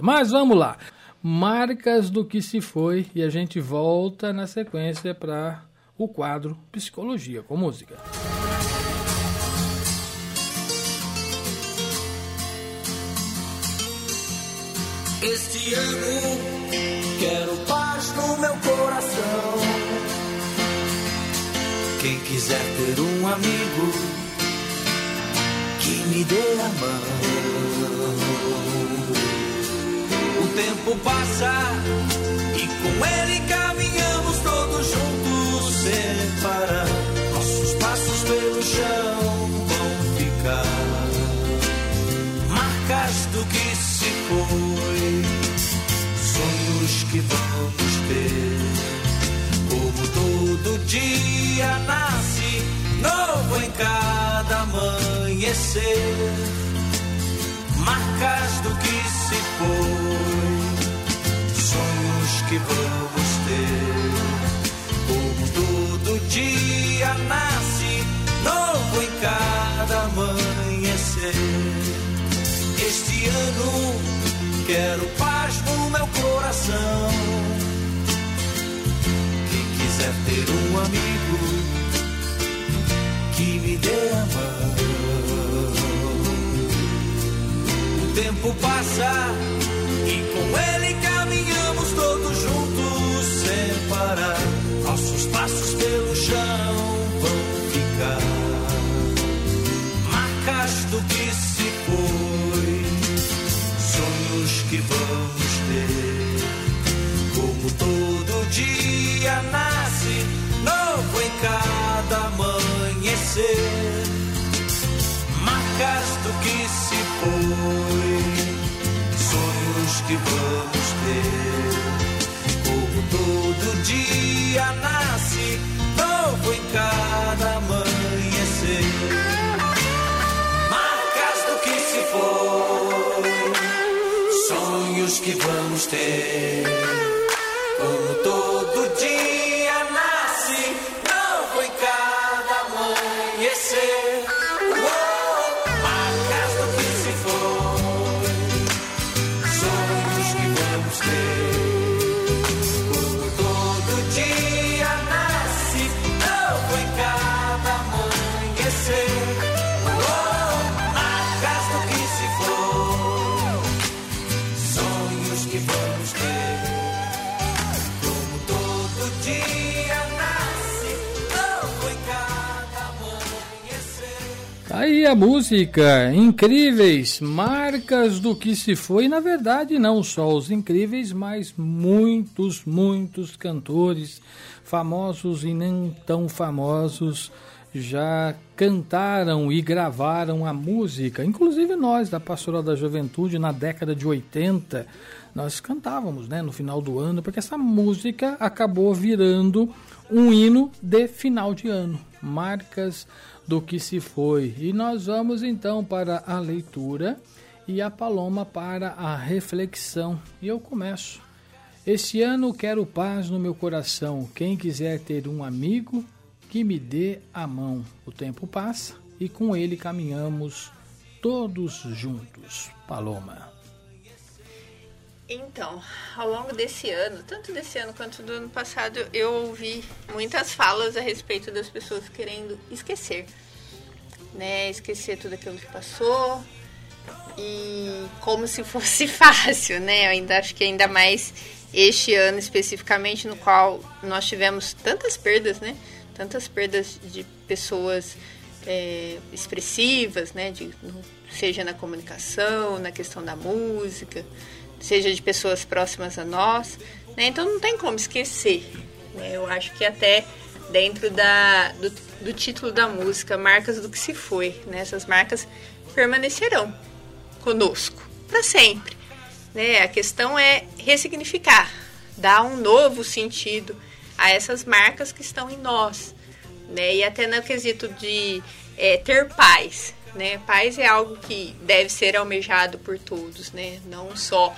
nada. Mas vamos lá. Marcas do que se foi e a gente volta na sequência para o quadro Psicologia com Música. Este ano quero paz no meu coração. Quem quiser ter um amigo que me dê a mão. Tempo passa e com ele caminhamos todos juntos sem parar. Nossos passos pelo chão vão ficar marcas do que se foi, sonhos que vamos ter. Como todo dia nasce novo em cada amanhecer, marcas do que se foi, que vamos ter. Como todo dia nasce novo em cada amanhecer. Este ano quero paz no meu coração. Quem quiser ter um amigo que me dê a mão. O tempo passa que vamos ter. Como todo dia nasce novo em cada amanhecer. Marcas do que se foi, sonhos que vamos ter. Como todo Aí a música, incríveis, marcas do que se foi. Na verdade, não só os incríveis, mas muitos, muitos cantores, famosos e nem tão famosos, já cantaram e gravaram a música. Inclusive nós, da Pastoral da Juventude, na década de 80, nós cantávamos né, no final do ano, porque essa música acabou virando um hino de final de ano. Marcas do que se foi. E nós vamos então para a leitura e a Paloma para a reflexão. E eu começo. Este ano quero paz no meu coração. Quem quiser ter um amigo, que me dê a mão. O tempo passa e com ele caminhamos todos juntos. Paloma. Então, ao longo desse ano, tanto desse ano quanto do ano passado, eu ouvi muitas falas a respeito das pessoas querendo esquecer, né? Esquecer tudo aquilo que passou e como se fosse fácil, né? Eu ainda acho que ainda mais este ano especificamente no qual nós tivemos tantas perdas, né? Tantas perdas de pessoas é, expressivas, né? De, seja na comunicação, na questão da música, seja de pessoas próximas a nós, né? Então não tem como esquecer. Né? Eu acho que até dentro da, do, do, título da música, marcas do que se foi, né? Essas marcas permanecerão conosco para sempre. Né? A questão é ressignificar, dar um novo sentido a essas marcas que estão em nós, né? E até no quesito de é, ter paz, né? Paz é algo que deve ser almejado por todos, né? Não só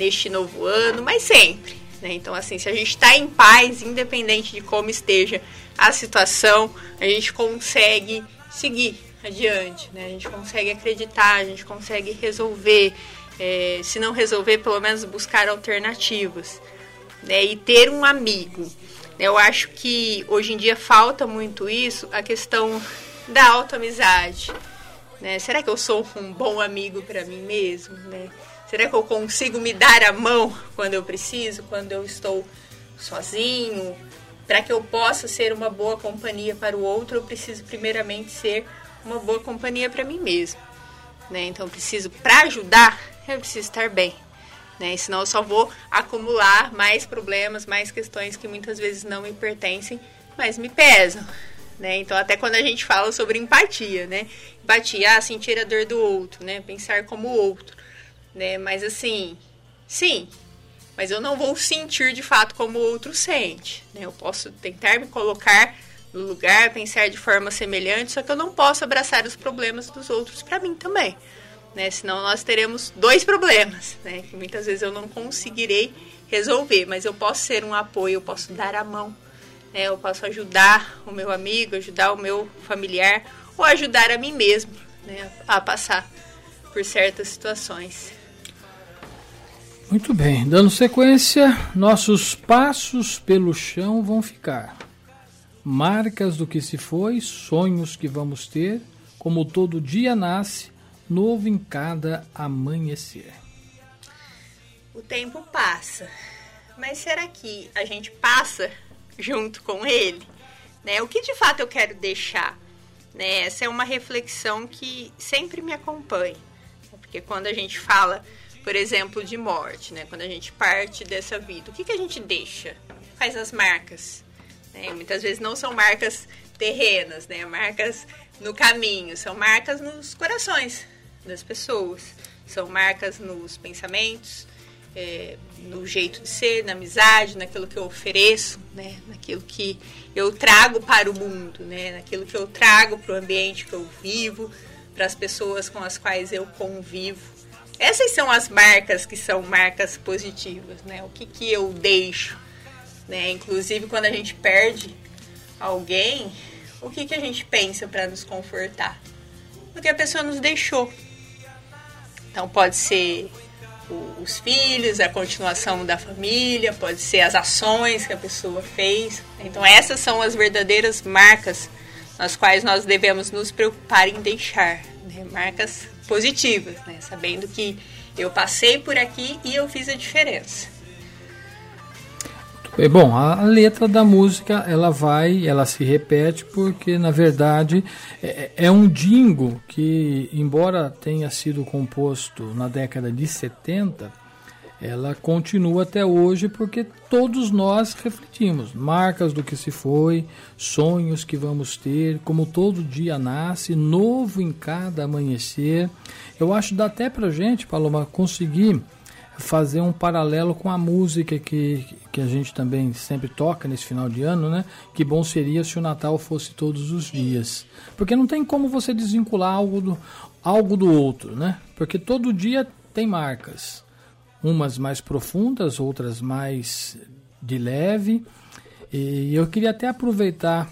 neste novo ano, mas sempre. Né? Então, assim, se a gente está em paz, independente de como esteja a situação, a gente consegue seguir adiante, né? A gente consegue acreditar, a gente consegue resolver, É, se não resolver, pelo menos buscar alternativas. Né? E ter um amigo. Eu acho que hoje em dia falta muito isso, a questão da autoamizade. Né? Será que eu sou um bom amigo para mim mesmo? Né? Será que eu consigo me dar a mão quando eu preciso, quando eu estou sozinho? Para que eu possa ser uma boa companhia para o outro, eu preciso primeiramente ser uma boa companhia para mim mesmo. Né? Então, eu preciso, para ajudar, eu preciso estar bem. Né? Senão, eu só vou acumular mais problemas, mais questões que muitas vezes não me pertencem, mas me pesam. Né? Então, até quando a gente fala sobre empatia, né? Empatia, ah, sentir a dor do outro, né? Pensar como o outro, né? Mas assim, sim, mas eu não vou sentir de fato como o outro sente, né? Eu posso tentar me colocar no lugar, pensar de forma semelhante, só que eu não posso abraçar os problemas dos outros para mim também, né? Senão nós teremos dois problemas, né? Que muitas vezes eu não conseguirei resolver, mas eu posso ser um apoio, eu posso dar a mão né? Eu posso ajudar o meu amigo, ajudar o meu familiar ou ajudar a mim mesmo né? a passar por certas situações. Muito bem, dando sequência, nossos passos pelo chão vão ficar. Marcas do que se foi, sonhos que vamos ter, como todo dia nasce, novo em cada amanhecer. O tempo passa, mas será que a gente passa junto com ele? Né? O que de fato eu quero deixar? Né? Essa é uma reflexão que sempre me acompanha. Porque quando a gente fala, por exemplo, de morte, né? quando a gente parte dessa vida, o que, que a gente deixa? Faz as marcas. Né? Muitas vezes não são marcas terrenas, né? marcas no caminho, são marcas nos corações das pessoas, são marcas nos pensamentos, é, no jeito de ser, na amizade, naquilo que eu ofereço, né? naquilo que eu trago para o mundo, né? naquilo que eu trago para o ambiente que eu vivo, para as pessoas com as quais eu convivo. Essas são as marcas que são marcas positivas, né? O que, que eu deixo, né? Inclusive quando a gente perde alguém, o que, que a gente pensa para nos confortar? O que a pessoa nos deixou. Então pode ser os filhos, a continuação da família, pode ser as ações que a pessoa fez. Então essas são as verdadeiras marcas nas quais nós devemos nos preocupar em deixar, né? marcas positivas, né? sabendo que eu passei por aqui e eu fiz a diferença. É bom, a letra da música ela vai, ela se repete porque na verdade é, é, um dingo que, embora tenha sido composto na década de 70, ela continua até hoje porque todos nós refletimos marcas do que se foi, sonhos que vamos ter, como todo dia nasce, novo em cada amanhecer. Eu acho que dá até pra gente, Paloma, conseguir fazer um paralelo com a música que, que a gente também sempre toca nesse final de ano, né? Que bom seria se o Natal fosse todos os dias. Porque não tem como você desvincular algo do, algo do outro, né? Porque todo dia tem marcas. Umas mais profundas, outras mais de leve. E eu queria até aproveitar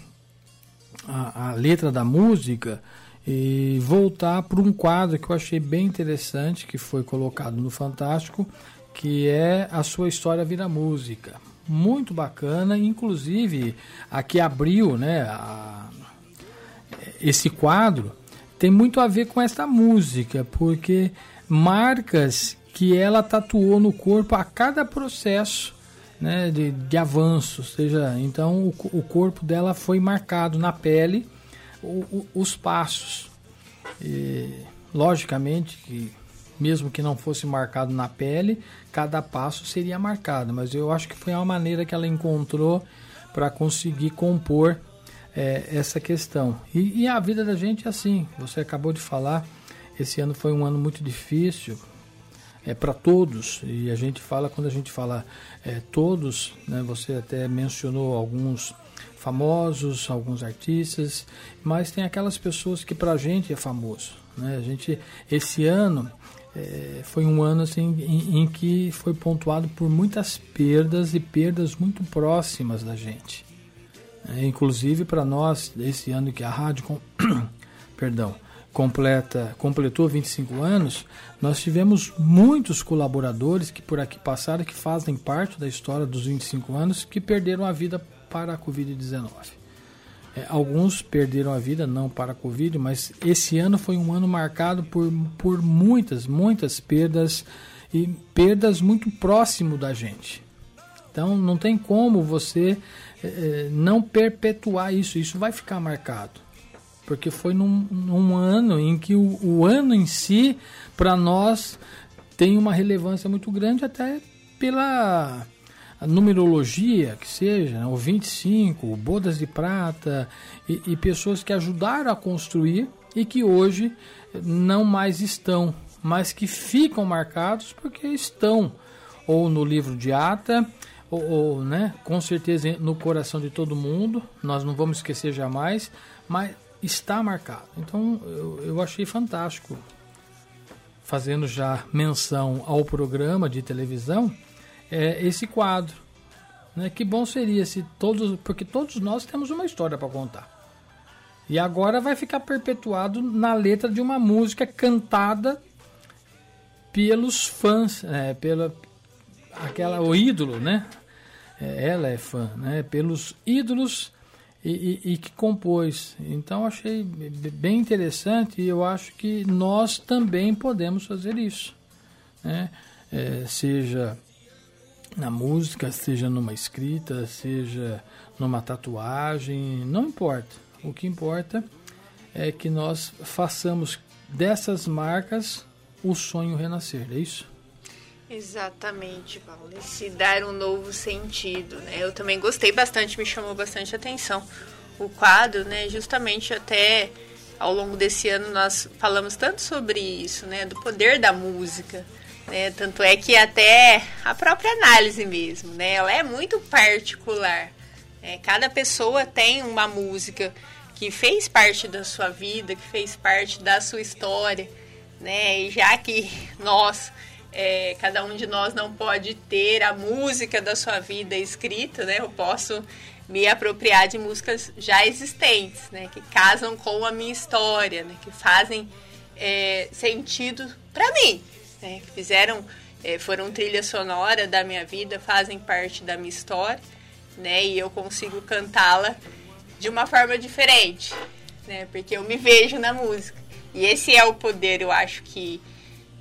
a, a letra da música e voltar para um quadro que eu achei bem interessante, que foi colocado no Fantástico, que é A Sua História Vira Música. Muito bacana, inclusive aqui abriu né, a, esse quadro, tem muito a ver com essa música, porque marcas que ela tatuou no corpo a cada processo né, de, de avanço, seja, então o, o corpo dela foi marcado na pele o, o, os passos. E, logicamente que mesmo que não fosse marcado na pele, cada passo seria marcado, mas eu acho que foi uma maneira que ela encontrou para conseguir compor é, essa questão. E, e, a vida da gente é assim, você acabou de falar, esse ano foi um ano muito difícil é, para todos, e a gente fala, quando a gente fala é, todos, né, você até mencionou alguns famosos, alguns artistas, mas tem aquelas pessoas que para a gente é famoso. Né? A gente, esse ano é, foi um ano assim, em, em, que foi pontuado por muitas perdas e perdas muito próximas da gente. É, inclusive para nós, esse ano que a rádio, com, perdão, completa, completou 25 anos, nós tivemos muitos colaboradores que por aqui passaram, que fazem parte da história dos 25 anos, que perderam a vida para a Covid-19. É, alguns perderam a vida não para a Covid, mas esse ano foi um ano marcado por, por muitas, muitas perdas e perdas muito próximo da gente. Então não tem como você é, não perpetuar isso, isso vai ficar marcado porque foi num, num ano em que o, o ano em si, para nós, tem uma relevância muito grande, até pela numerologia que seja, né? o 25, o Bodas de Prata, e, e pessoas que ajudaram a construir e que hoje não mais estão, mas que ficam marcados porque estão ou no livro de ata, ou, ou, né, com certeza no coração de todo mundo, nós não vamos esquecer jamais, mas está marcado. Então eu, eu achei fantástico, fazendo já menção ao programa de televisão, é, esse quadro. Né? Que bom seria se todos. Porque todos nós temos uma história para contar. E agora vai ficar perpetuado na letra de uma música cantada pelos fãs, é, pela aquela o ídolo, né? É, ela é fã, né? Pelos ídolos e, e, e, que compôs. Então achei bem interessante e eu acho que nós também podemos fazer isso. Né? É, seja na música, seja numa escrita, seja numa tatuagem, não importa. O que importa é que nós façamos dessas marcas o sonho renascer, é isso? Exatamente, Paulo. E se dar um novo sentido, né? Eu também gostei bastante, me chamou bastante atenção o quadro, né? Justamente até ao longo desse ano nós falamos tanto sobre isso, né? Do poder da música, né? Tanto é que até a própria análise mesmo, né? Ela é muito particular. Né? Cada pessoa tem uma música que fez parte da sua vida, que fez parte da sua história, né? E já que nós é, cada um de nós não pode ter a música da sua vida escrita, né? Eu posso me apropriar de músicas já existentes, né? Que casam com a minha história, né? Que fazem é, sentido para mim, né? Que fizeram, é, foram trilha sonora da minha vida, fazem parte da minha história, né? E eu consigo cantá-la de uma forma diferente, né? Porque eu me vejo na música. E esse é o poder, eu acho que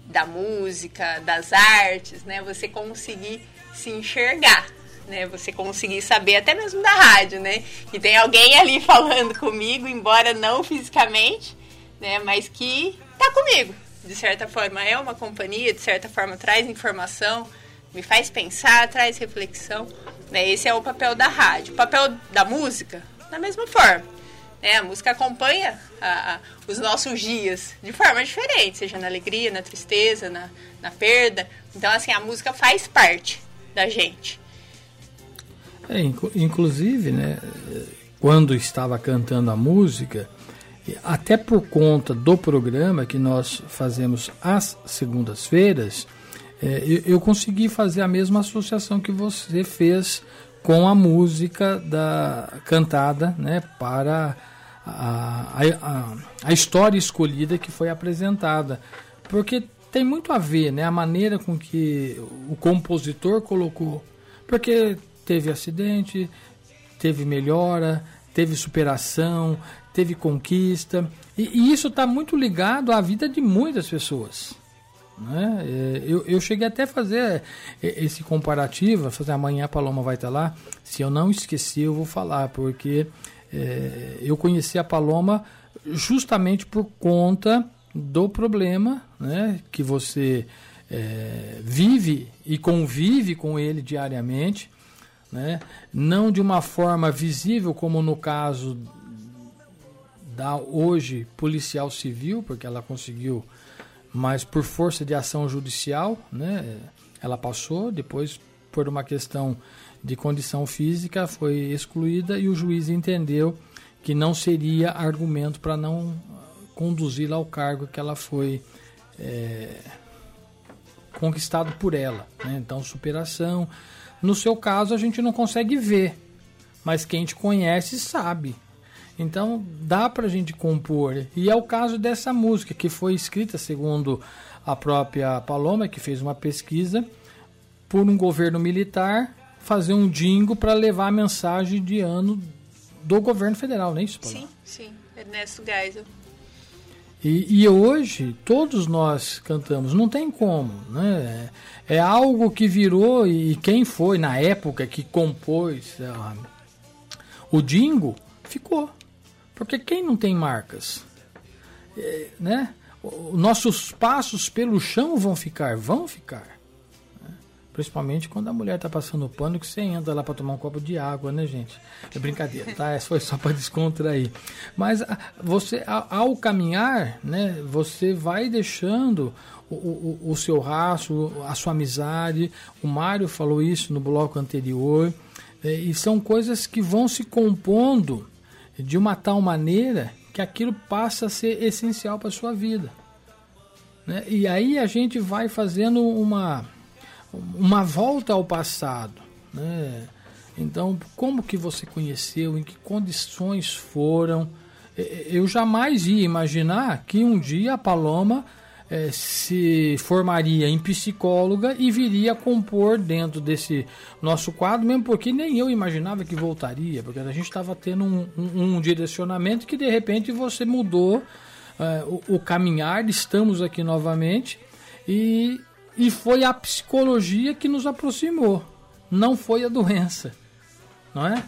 da música, das artes, né? Você conseguir se enxergar, né? Você conseguir saber até mesmo da rádio, né? Que tem alguém ali falando comigo, embora não fisicamente, né? Mas que tá comigo. De certa forma é uma companhia, de certa forma traz informação, me faz pensar, traz reflexão. Né? Esse é o papel da rádio. O papel da música, da mesma forma né? A música acompanha a, a, os nossos dias de forma diferente, seja na alegria, na tristeza, na, na perda. Então, assim, a música faz parte da gente. É, inclusive, né, quando estava cantando a música, até por conta do programa que nós fazemos às segundas-feiras, é, eu, eu, consegui fazer a mesma associação que você fez com a música da cantada né, para a, a, a história escolhida que foi apresentada. Porque tem muito a ver né, a maneira com que o compositor colocou. Porque teve acidente, teve melhora, teve superação, teve conquista. E, e isso está muito ligado à vida de muitas pessoas. Né? É, eu, eu cheguei até a fazer é, esse comparativo, fazer amanhã a Paloma vai estar lá. Se eu não esqueci, eu vou falar, porque é, eu conheci a Paloma justamente por conta do problema né, que você é, vive e convive com ele diariamente, né, não de uma forma visível, como no caso da hoje policial civil, porque ela conseguiu, mas por força de ação judicial, né, ela passou, depois por uma questão de condição física foi excluída e o juiz entendeu que não seria argumento para não conduzi-la ao cargo que ela foi é, conquistado por ela. Né? Então, superação. No seu caso, a gente não consegue ver, mas quem te conhece sabe. Então dá para a gente compor. E é o caso dessa música que foi escrita segundo a própria Paloma, que fez uma pesquisa por um governo militar fazer um dingo para levar a mensagem de ano do governo federal, não é isso? Sim, sim. Ernesto Geisel. E, e, hoje todos nós cantamos, não tem como, né? É algo que virou e quem foi na época que compôs o Dingo ficou, porque quem não tem marcas, é, né? Nossos passos pelo chão vão ficar, vão ficar. Principalmente quando a mulher tá passando pano que você entra lá para tomar um copo de água, né, gente? É brincadeira, tá? Essa foi só para descontrair. Mas ah, você, ao caminhar, né, você vai deixando o, o, o seu rastro, a sua amizade. O Mário falou isso no bloco anterior. É, e são coisas que vão se compondo de uma tal maneira que aquilo passa a ser essencial para sua vida. Né? E aí a gente vai fazendo uma uma volta ao passado, né? Então, como que você conheceu, em que condições foram? Eu jamais ia imaginar que um dia a Paloma é, se formaria em psicóloga e viria compor dentro desse nosso quadro, mesmo porque nem eu imaginava que voltaria, porque a gente estava tendo um, um, um, direcionamento que de repente você mudou é, o, o caminhar, estamos aqui novamente e e foi a psicologia que nos aproximou, não foi a doença, não é?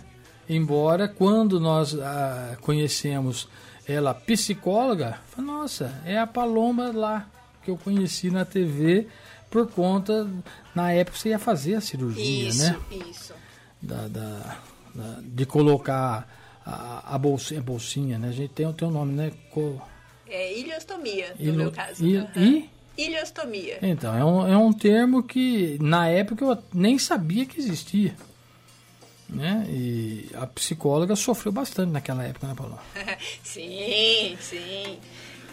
Embora quando nós ah, conhecemos ela psicóloga, nossa, é a Paloma lá que eu conheci na TV por conta na época você ia fazer a cirurgia, isso, né? Isso. Da, da, da, de colocar a, a, bolsinha, a bolsinha, né? A gente tem, tem um nome, né? Co... É iliostomia, no meu caso. E, uhum. e Iliostomia. Então, é um, é um termo que na época eu nem sabia que existia. Né? E a psicóloga sofreu bastante naquela época, né, Paulo? sim, sim.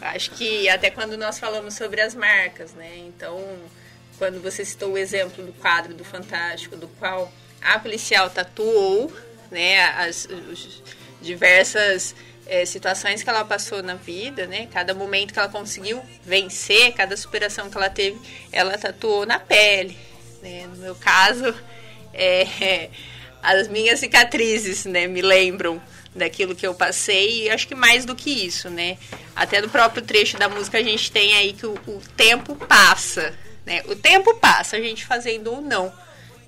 Acho que até quando nós falamos sobre as marcas, né? Então, quando você citou o exemplo do quadro do Fantástico, do qual a policial tatuou, né, as, as diversas é, situações que ela passou na vida, né? Cada momento que ela conseguiu vencer, cada superação que ela teve, ela tatuou na pele. Né? No meu caso, é, as minhas cicatrizes, né? Me lembram daquilo que eu passei e acho que mais do que isso, né? Até no próprio trecho da música a gente tem aí que o, o tempo passa, né? O tempo passa, a gente fazendo ou não,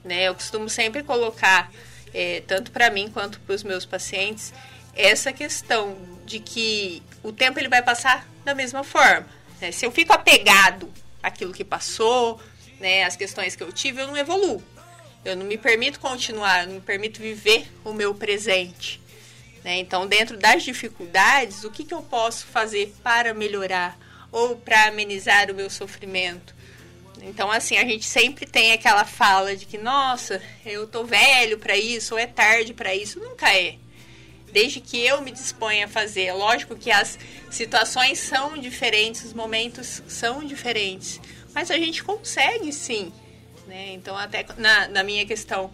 né? Eu costumo sempre colocar, é, tanto para mim quanto para os meus pacientes, essa questão de que o tempo ele vai passar da mesma forma. Né? Se eu fico apegado àquilo que passou, né, as questões que eu tive, eu não evoluo. Eu não me permito continuar, eu não me permito viver o meu presente. Né? Então, dentro das dificuldades, o que, que eu posso fazer para melhorar ou para amenizar o meu sofrimento? Então, assim, a gente sempre tem aquela fala de que, nossa, eu tô velho para isso, ou é tarde para isso. Nunca é desde que eu me disponha a fazer. Lógico que as situações são diferentes, os momentos são diferentes, mas a gente consegue sim. Né? Então, até na, na minha questão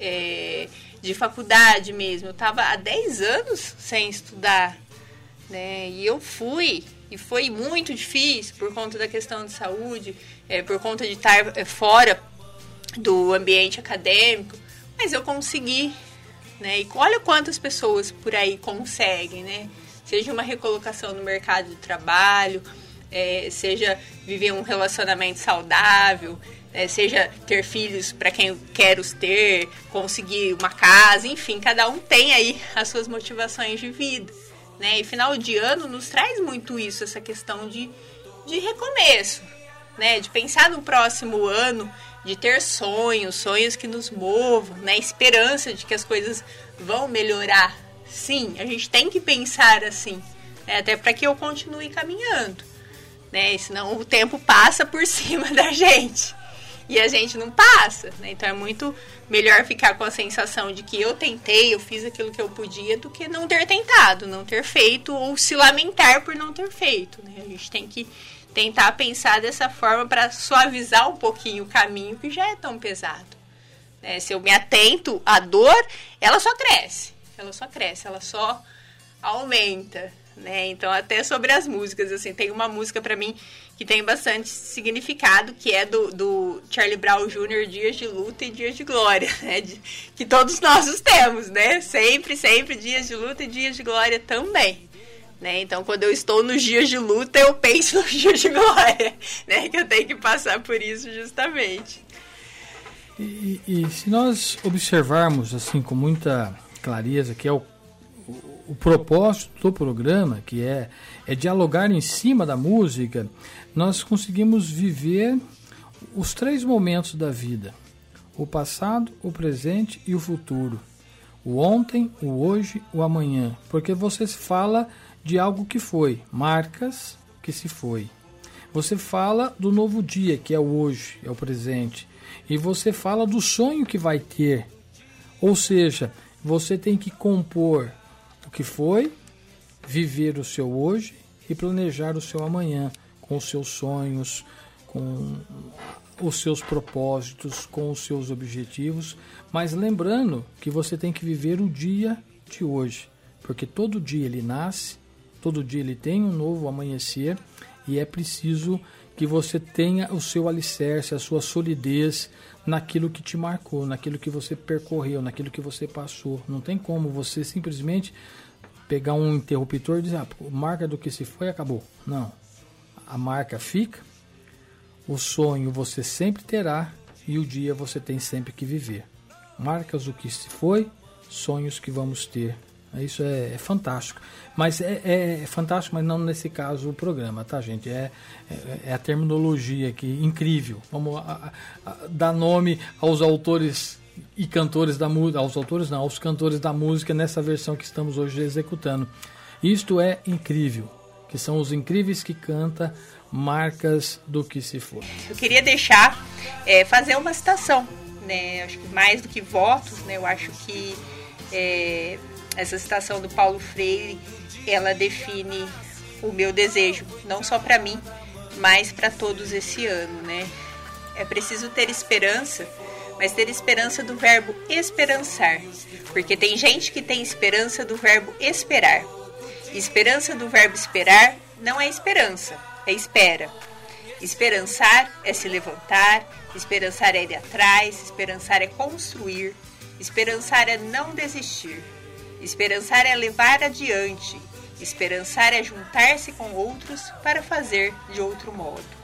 é, de faculdade mesmo, eu estava há 10 anos sem estudar. Né? E eu fui, e foi muito difícil por conta da questão de saúde, é, por conta de estar é, fora do ambiente acadêmico, mas eu consegui né? E olha quantas pessoas por aí conseguem, né? Seja uma recolocação no mercado de trabalho, é, seja viver um relacionamento saudável, é, seja ter filhos para quem quer os ter, conseguir uma casa, enfim, cada um tem aí as suas motivações de vida. Né? E final de ano nos traz muito isso, essa questão de, de recomeço, né? de pensar no próximo ano de ter sonhos, sonhos que nos movam, né? Esperança de que as coisas vão melhorar. Sim, a gente tem que pensar assim, né? até para que eu continue caminhando, né? Senão o tempo passa por cima da gente e a gente não passa, né? Então é muito melhor ficar com a sensação de que eu tentei, eu fiz aquilo que eu podia, do que não ter tentado, não ter feito ou se lamentar por não ter feito, né? A gente tem que tentar pensar dessa forma para suavizar um pouquinho o caminho que já é tão pesado. Né? Se eu me atento à dor, ela só cresce. Ela só cresce, ela só aumenta, né? Então até sobre as músicas, assim, tem uma música para mim que tem bastante significado, que é do, do Charlie Brown Jr., Dias de Luta e Dias de Glória, né? De, que todos nós temos, né? Sempre, sempre dias de luta e dias de glória também. Né? Então, quando eu estou nos dias de luta, eu penso nos dias de glória, né? Que eu tenho que passar por isso justamente. E, e se nós observarmos assim com muita clareza que é o, o, o propósito do programa, que é, é dialogar em cima da música, nós conseguimos viver os três momentos da vida: o passado, o presente e o futuro. O ontem, o hoje, o amanhã. Porque você fala de algo que foi, marcas que se foi. Você fala do novo dia, que é o hoje, é o presente. E você fala do sonho que vai ter. Ou seja, você tem que compor o que foi, viver o seu hoje e planejar o seu amanhã com os seus sonhos, com os seus propósitos, com os seus objetivos, mas lembrando que você tem que viver o dia de hoje, porque todo dia ele nasce, todo dia ele tem um novo amanhecer e é preciso que você tenha o seu alicerce, a sua solidez naquilo que te marcou, naquilo que você percorreu, naquilo que você passou. Não tem como você simplesmente pegar um interruptor e dizer, ah, marca do que se foi acabou. Não a marca fica, o sonho você sempre terá e o dia você tem sempre que viver. Marcas o que se foi, sonhos que vamos ter. Isso é, é fantástico. Mas é, é, é, fantástico, mas não nesse caso o programa, tá, gente? É, é, é a terminologia aqui, incrível. Vamos a, a, dar nome aos autores e cantores da música, aos autores não, aos cantores da música nessa versão que estamos hoje executando. Isto é incrível que são os incríveis que canta marcas do que se for. Eu queria deixar, é, fazer uma citação, né? Acho que mais do que votos, né? Eu acho que é, essa citação do Paulo Freire, ela define o meu desejo, não só para mim, mas para todos esse ano, né? É preciso ter esperança, mas ter esperança do verbo esperançar, porque tem gente que tem esperança do verbo esperar. Esperança do verbo esperar não é esperança, é espera. Esperançar é se levantar, esperançar é ir atrás, esperançar é construir, esperançar é não desistir, esperançar é levar adiante, esperançar é juntar-se com outros para fazer de outro modo.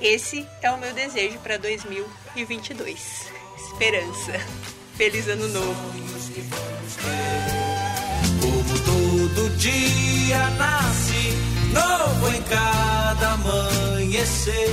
Esse é o meu desejo para 2022. Esperança. Feliz Ano Novo. Todo dia nasce novo em cada amanhecer.